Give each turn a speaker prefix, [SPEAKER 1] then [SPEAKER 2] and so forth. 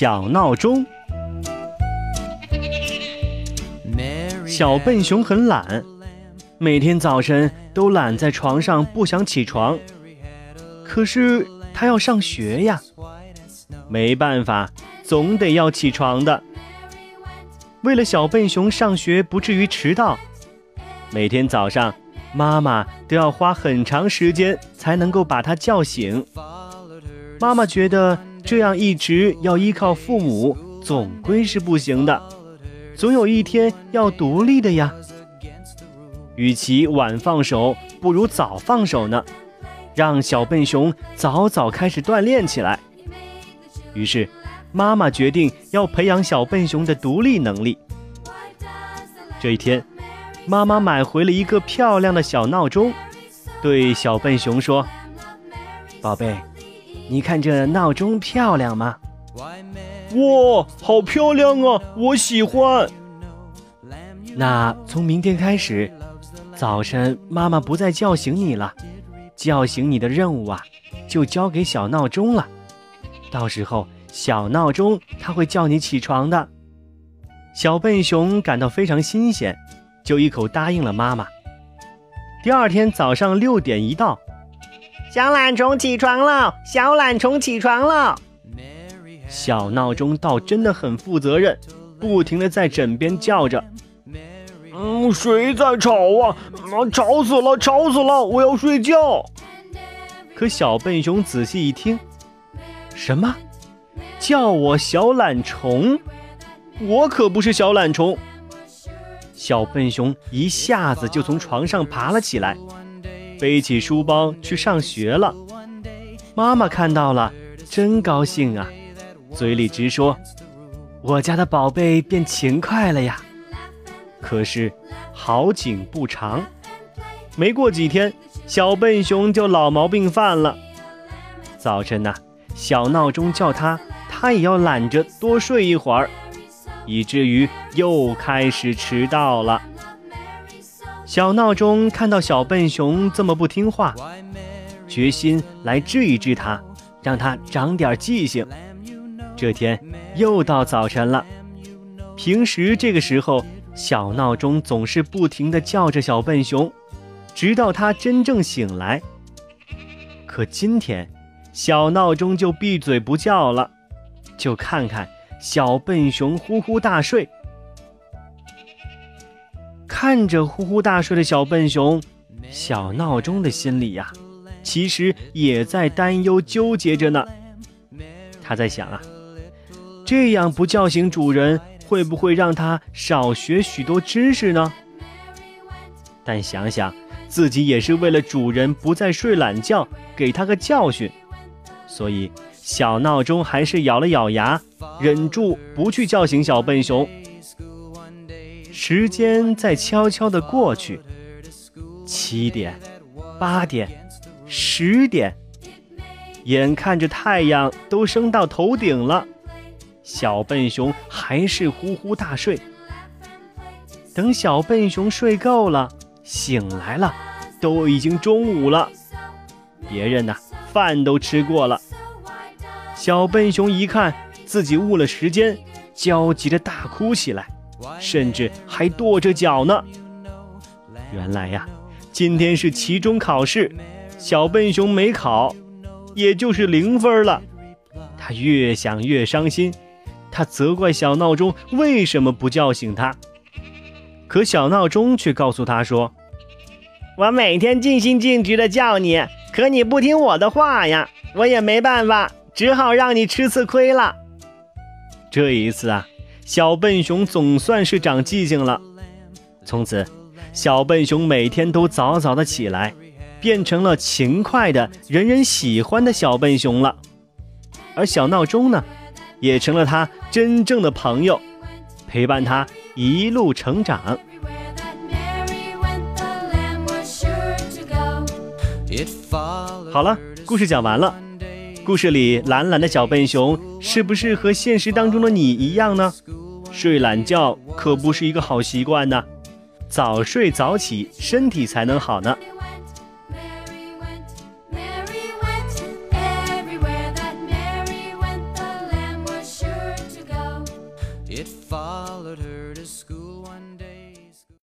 [SPEAKER 1] 小闹钟。小笨熊很懒，每天早晨都懒在床上不想起床。可是他要上学呀，没办法，总得要起床的。为了小笨熊上学不至于迟到，每天早上妈妈都要花很长时间才能够把他叫醒。妈妈觉得这样一直要依靠父母，总归是不行的。总有一天要独立的呀。与其晚放手，不如早放手呢。让小笨熊早早开始锻炼起来。于是，妈妈决定要培养小笨熊的独立能力。这一天，妈妈买回了一个漂亮的小闹钟，对小笨熊说：“宝贝，你看这闹钟漂亮吗？”
[SPEAKER 2] 哇，好漂亮啊！我喜欢。
[SPEAKER 1] 那从明天开始，早晨妈妈不再叫醒你了，叫醒你的任务啊，就交给小闹钟了。到时候小闹钟它会叫你起床的。小笨熊感到非常新鲜，就一口答应了妈妈。第二天早上六点一到，
[SPEAKER 3] 小懒虫起床了，小懒虫起床了。
[SPEAKER 1] 小闹钟倒真的很负责任，不停的在枕边叫着：“
[SPEAKER 2] 嗯，谁在吵啊？吵死了，吵死了！我要睡觉。”
[SPEAKER 1] 可小笨熊仔细一听，什么？叫我小懒虫？我可不是小懒虫！小笨熊一下子就从床上爬了起来，背起书包去上学了。妈妈看到了，真高兴啊！嘴里直说：“我家的宝贝变勤快了呀。”可是好景不长，没过几天，小笨熊就老毛病犯了。早晨呢，小闹钟叫他，他也要懒着多睡一会儿，以至于又开始迟到了。小闹钟看到小笨熊这么不听话，决心来治一治他，让他长点记性。这天又到早晨了。平时这个时候，小闹钟总是不停地叫着小笨熊，直到它真正醒来。可今天，小闹钟就闭嘴不叫了，就看看小笨熊呼呼大睡。看着呼呼大睡的小笨熊，小闹钟的心里呀，其实也在担忧纠结着呢。他在想啊。这样不叫醒主人，会不会让他少学许多知识呢？但想想自己也是为了主人不再睡懒觉，给他个教训，所以小闹钟还是咬了咬牙，忍住不去叫醒小笨熊。时间在悄悄地过去，七点、八点、十点，眼看着太阳都升到头顶了。小笨熊还是呼呼大睡。等小笨熊睡够了，醒来了，都已经中午了。别人呢，饭都吃过了。小笨熊一看自己误了时间，焦急的大哭起来，甚至还跺着脚呢。原来呀，今天是期中考试，小笨熊没考，也就是零分了。他越想越伤心。他责怪小闹钟为什么不叫醒他，可小闹钟却告诉他说：“
[SPEAKER 3] 我每天尽心尽职的叫你，可你不听我的话呀，我也没办法，只好让你吃次亏了。”
[SPEAKER 1] 这一次啊，小笨熊总算是长记性了。从此，小笨熊每天都早早的起来，变成了勤快的、人人喜欢的小笨熊了。而小闹钟呢，也成了他真正的朋友，陪伴他一路成长。好了，故事讲完了。故事里懒懒的小笨熊是不是和现实当中的你一样呢？睡懒觉可不是一个好习惯呢，早睡早起身体才能好呢。
[SPEAKER 4] It followed her to school.